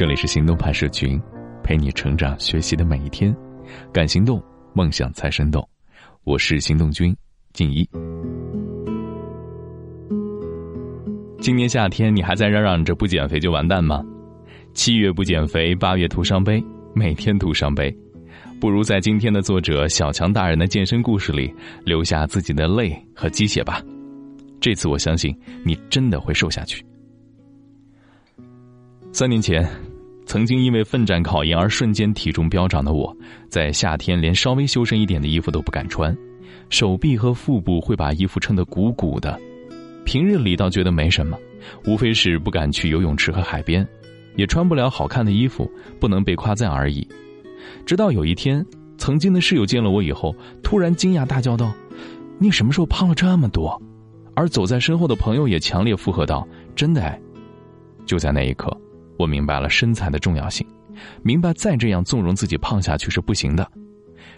这里是行动派社群，陪你成长学习的每一天。敢行动，梦想才生动。我是行动君静一。今年夏天，你还在嚷嚷着不减肥就完蛋吗？七月不减肥，八月徒伤悲，每天徒伤悲。不如在今天的作者小强大人的健身故事里留下自己的泪和鸡血吧。这次我相信你真的会瘦下去。三年前，曾经因为奋战考研而瞬间体重飙涨的我，在夏天连稍微修身一点的衣服都不敢穿，手臂和腹部会把衣服撑得鼓鼓的。平日里倒觉得没什么，无非是不敢去游泳池和海边，也穿不了好看的衣服，不能被夸赞而已。直到有一天，曾经的室友见了我以后，突然惊讶大叫道：“你什么时候胖了这么多？”而走在身后的朋友也强烈附和道：“真的哎！”就在那一刻。我明白了身材的重要性，明白再这样纵容自己胖下去是不行的。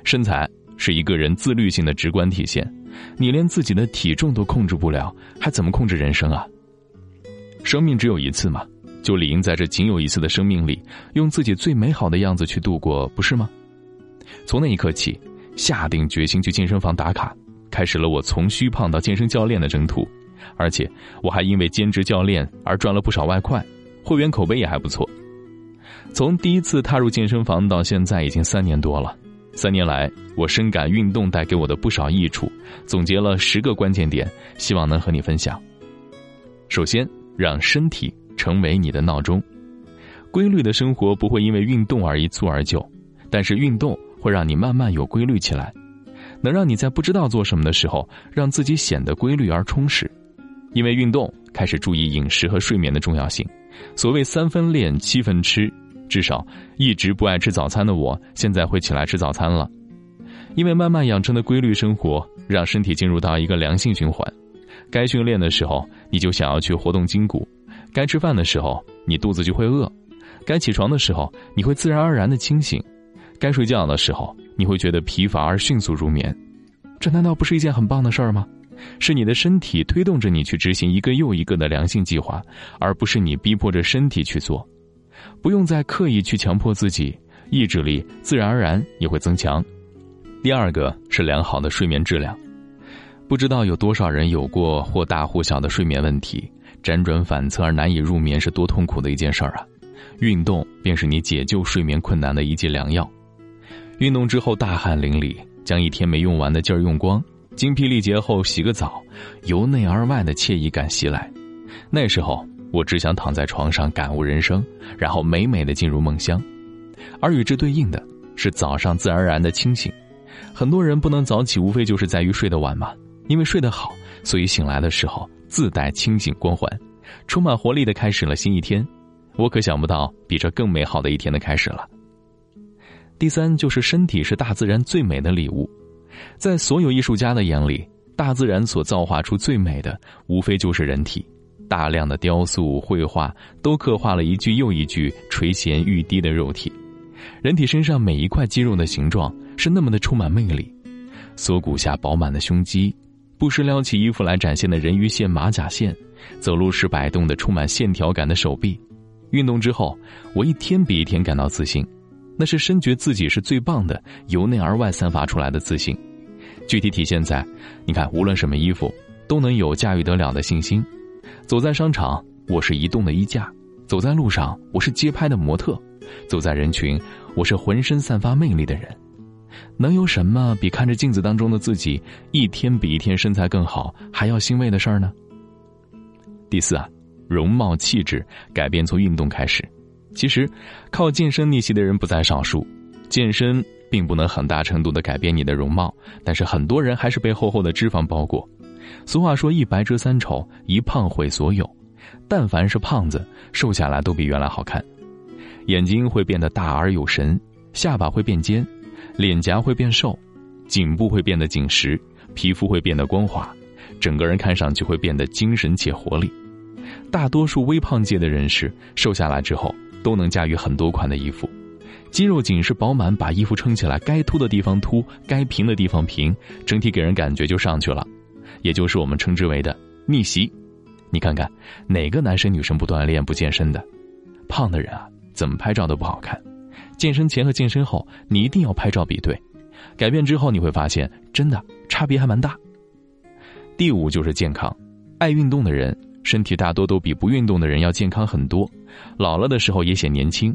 身材是一个人自律性的直观体现，你连自己的体重都控制不了，还怎么控制人生啊？生命只有一次嘛，就理应在这仅有一次的生命里，用自己最美好的样子去度过，不是吗？从那一刻起，下定决心去健身房打卡，开始了我从虚胖到健身教练的征途，而且我还因为兼职教练而赚了不少外快。会员口碑也还不错。从第一次踏入健身房到现在已经三年多了，三年来我深感运动带给我的不少益处，总结了十个关键点，希望能和你分享。首先，让身体成为你的闹钟。规律的生活不会因为运动而一蹴而就，但是运动会让你慢慢有规律起来，能让你在不知道做什么的时候，让自己显得规律而充实。因为运动，开始注意饮食和睡眠的重要性。所谓三分练七分吃，至少一直不爱吃早餐的我，现在会起来吃早餐了。因为慢慢养成的规律生活，让身体进入到一个良性循环。该训练的时候，你就想要去活动筋骨；该吃饭的时候，你肚子就会饿；该起床的时候，你会自然而然的清醒；该睡觉的时候，你会觉得疲乏而迅速入眠。这难道不是一件很棒的事儿吗？是你的身体推动着你去执行一个又一个的良性计划，而不是你逼迫着身体去做。不用再刻意去强迫自己，意志力自然而然也会增强。第二个是良好的睡眠质量。不知道有多少人有过或大或小的睡眠问题，辗转反侧而难以入眠是多痛苦的一件事儿啊！运动便是你解救睡眠困难的一剂良药。运动之后大汗淋漓，将一天没用完的劲儿用光。精疲力竭后洗个澡，由内而外的惬意感袭来。那时候我只想躺在床上感悟人生，然后美美的进入梦乡。而与之对应的是早上自然而然的清醒。很多人不能早起，无非就是在于睡得晚嘛。因为睡得好，所以醒来的时候自带清醒光环，充满活力的开始了新一天。我可想不到比这更美好的一天的开始了。第三就是身体是大自然最美的礼物。在所有艺术家的眼里，大自然所造化出最美的，无非就是人体。大量的雕塑、绘画都刻画了一具又一具垂涎欲滴的肉体。人体身上每一块肌肉的形状是那么的充满魅力：锁骨下饱满的胸肌，不时撩起衣服来展现的人鱼线、马甲线，走路时摆动的充满线条感的手臂。运动之后，我一天比一天感到自信。那是深觉自己是最棒的，由内而外散发出来的自信。具体体现在，你看，无论什么衣服，都能有驾驭得了的信心。走在商场，我是移动的衣架；走在路上，我是街拍的模特；走在人群，我是浑身散发魅力的人。能有什么比看着镜子当中的自己一天比一天身材更好还要欣慰的事儿呢？第四啊，容貌气质改变从运动开始。其实，靠健身逆袭的人不在少数。健身并不能很大程度的改变你的容貌，但是很多人还是被厚厚的脂肪包裹。俗话说：“一白遮三丑，一胖毁所有。”但凡是胖子，瘦下来都比原来好看。眼睛会变得大而有神，下巴会变尖，脸颊会变瘦，颈部会变得紧实，皮肤会变得光滑，整个人看上去会变得精神且活力。大多数微胖界的人士瘦下来之后。都能驾驭很多款的衣服，肌肉紧实饱满，把衣服撑起来，该凸的地方凸，该平的地方平，整体给人感觉就上去了，也就是我们称之为的逆袭。你看看哪个男生女生不锻炼不健身的？胖的人啊，怎么拍照都不好看。健身前和健身后，你一定要拍照比对。改变之后，你会发现真的差别还蛮大。第五就是健康，爱运动的人身体大多都比不运动的人要健康很多，老了的时候也显年轻。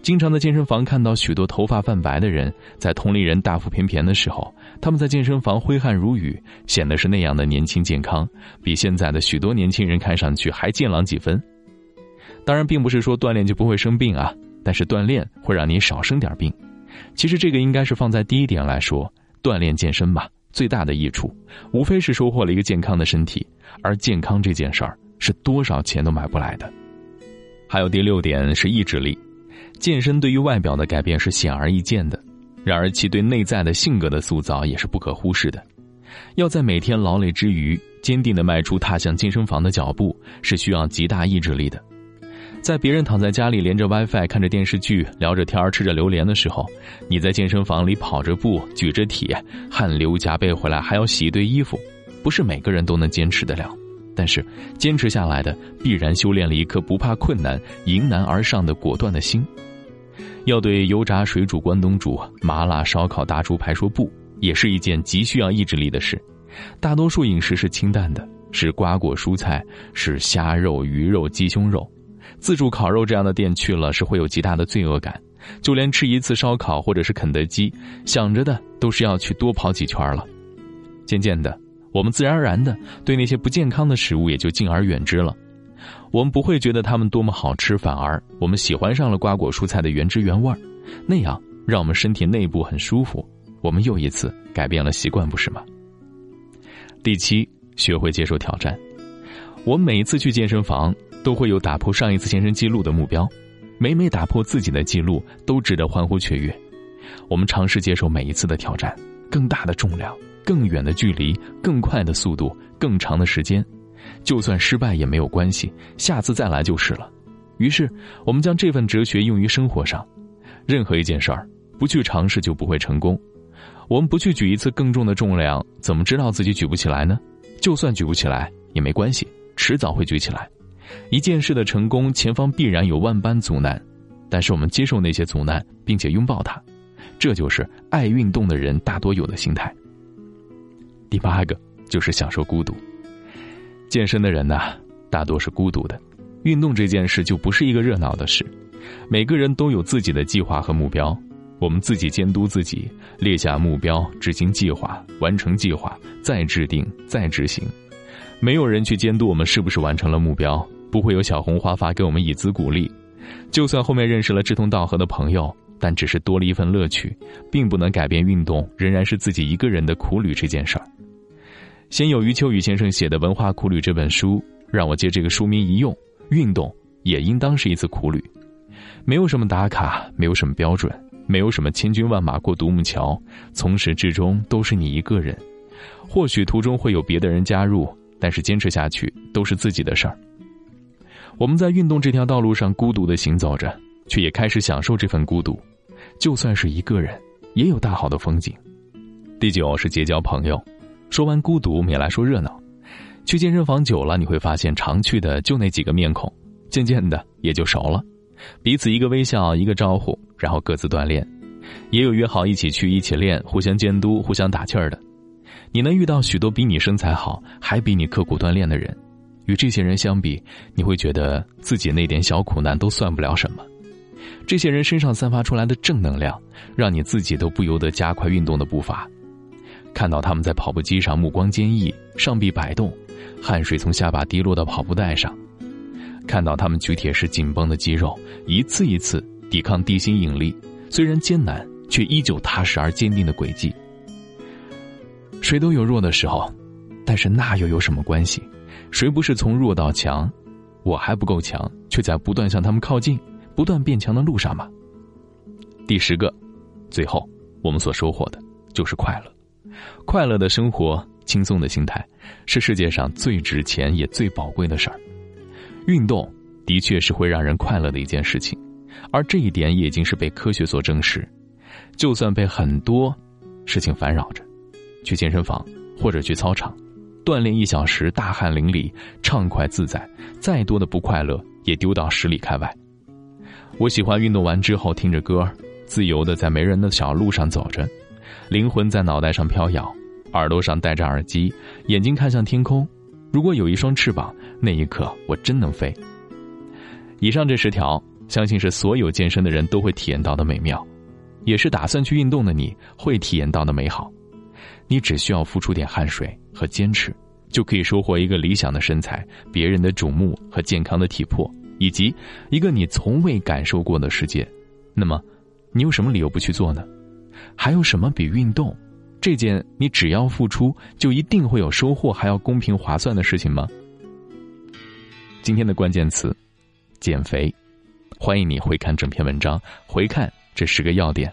经常在健身房看到许多头发泛白的人，在同龄人大腹便便的时候，他们在健身房挥汗如雨，显得是那样的年轻健康，比现在的许多年轻人看上去还健朗几分。当然，并不是说锻炼就不会生病啊，但是锻炼会让你少生点病。其实这个应该是放在第一点来说，锻炼健身吧，最大的益处，无非是收获了一个健康的身体，而健康这件事儿是多少钱都买不来的。还有第六点是意志力。健身对于外表的改变是显而易见的，然而其对内在的性格的塑造也是不可忽视的。要在每天劳累之余，坚定的迈出踏向健身房的脚步，是需要极大意志力的。在别人躺在家里连着 WiFi 看着电视剧聊着天儿吃着榴莲的时候，你在健身房里跑着步举着铁，汗流浃背回来还要洗一堆衣服，不是每个人都能坚持得了。但是坚持下来的，必然修炼了一颗不怕困难、迎难而上的果断的心。要对油炸水煮关东煮、麻辣烧烤大猪排说不，也是一件极需要意志力的事。大多数饮食是清淡的，是瓜果蔬菜，是虾肉、鱼肉、鸡胸肉。自助烤肉这样的店去了是会有极大的罪恶感，就连吃一次烧烤或者是肯德基，想着的都是要去多跑几圈了。渐渐的，我们自然而然的对那些不健康的食物也就敬而远之了。我们不会觉得它们多么好吃，反而我们喜欢上了瓜果蔬菜的原汁原味儿，那样让我们身体内部很舒服。我们又一次改变了习惯，不是吗？第七，学会接受挑战。我每一次去健身房。都会有打破上一次健身记录的目标，每每打破自己的记录，都值得欢呼雀跃。我们尝试接受每一次的挑战，更大的重量，更远的距离，更快的速度，更长的时间。就算失败也没有关系，下次再来就是了。于是，我们将这份哲学用于生活上。任何一件事儿，不去尝试就不会成功。我们不去举一次更重的重量，怎么知道自己举不起来呢？就算举不起来也没关系，迟早会举起来。一件事的成功，前方必然有万般阻难，但是我们接受那些阻难，并且拥抱它，这就是爱运动的人大多有的心态。第八个就是享受孤独。健身的人呐，大多是孤独的。运动这件事就不是一个热闹的事，每个人都有自己的计划和目标，我们自己监督自己，列下目标，执行计划，完成计划，再制定，再执行。没有人去监督我们是不是完成了目标。不会有小红花发给我们以资鼓励，就算后面认识了志同道合的朋友，但只是多了一份乐趣，并不能改变运动仍然是自己一个人的苦旅这件事儿。先有余秋雨先生写的《文化苦旅》这本书，让我借这个书名一用，运动也应当是一次苦旅。没有什么打卡，没有什么标准，没有什么千军万马过独木桥，从始至终都是你一个人。或许途中会有别的人加入，但是坚持下去都是自己的事儿。我们在运动这条道路上孤独的行走着，却也开始享受这份孤独。就算是一个人，也有大好的风景。第九是结交朋友。说完孤独，我们也来说热闹。去健身房久了，你会发现常去的就那几个面孔，渐渐的也就熟了。彼此一个微笑，一个招呼，然后各自锻炼。也有约好一起去一起练，互相监督，互相打气儿的。你能遇到许多比你身材好，还比你刻苦锻炼的人。与这些人相比，你会觉得自己那点小苦难都算不了什么。这些人身上散发出来的正能量，让你自己都不由得加快运动的步伐。看到他们在跑步机上目光坚毅，上臂摆动，汗水从下巴滴落到跑步带上；看到他们举铁时紧绷的肌肉，一次一次抵抗地心引力，虽然艰难，却依旧踏实而坚定的轨迹。谁都有弱的时候，但是那又有什么关系？谁不是从弱到强？我还不够强，却在不断向他们靠近、不断变强的路上吗？第十个，最后我们所收获的就是快乐。快乐的生活、轻松的心态，是世界上最值钱也最宝贵的事儿。运动的确是会让人快乐的一件事情，而这一点也已经是被科学所证实。就算被很多事情烦扰着，去健身房或者去操场。锻炼一小时，大汗淋漓，畅快自在，再多的不快乐也丢到十里开外。我喜欢运动完之后听着歌，自由的在没人的小路上走着，灵魂在脑袋上飘摇，耳朵上戴着耳机，眼睛看向天空。如果有一双翅膀，那一刻我真能飞。以上这十条，相信是所有健身的人都会体验到的美妙，也是打算去运动的你会体验到的美好。你只需要付出点汗水和坚持，就可以收获一个理想的身材、别人的瞩目和健康的体魄，以及一个你从未感受过的世界。那么，你有什么理由不去做呢？还有什么比运动这件你只要付出就一定会有收获还要公平划算的事情吗？今天的关键词。减肥，欢迎你回看整篇文章，回看这十个要点。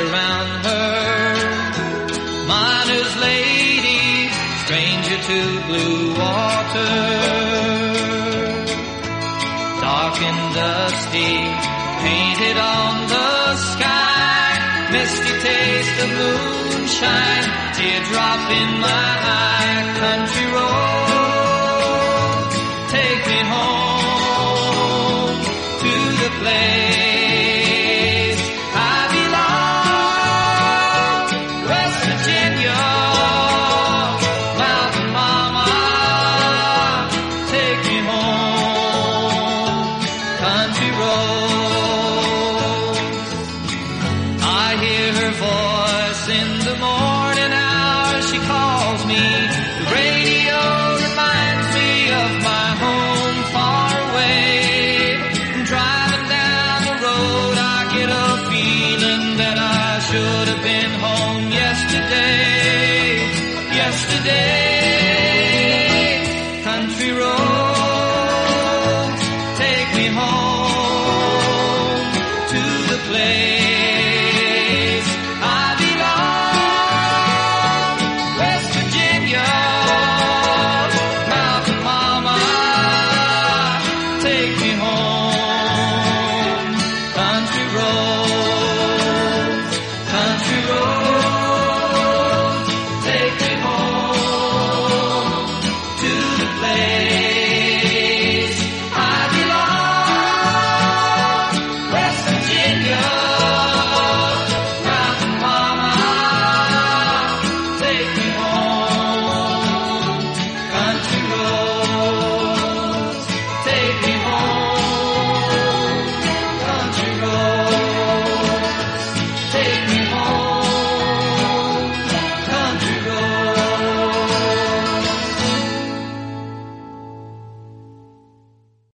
Gather round her, miner's lady stranger to blue water. Dark and dusty, painted on the sky, misty taste of moonshine, teardrop in my eye, country road, take me home to the place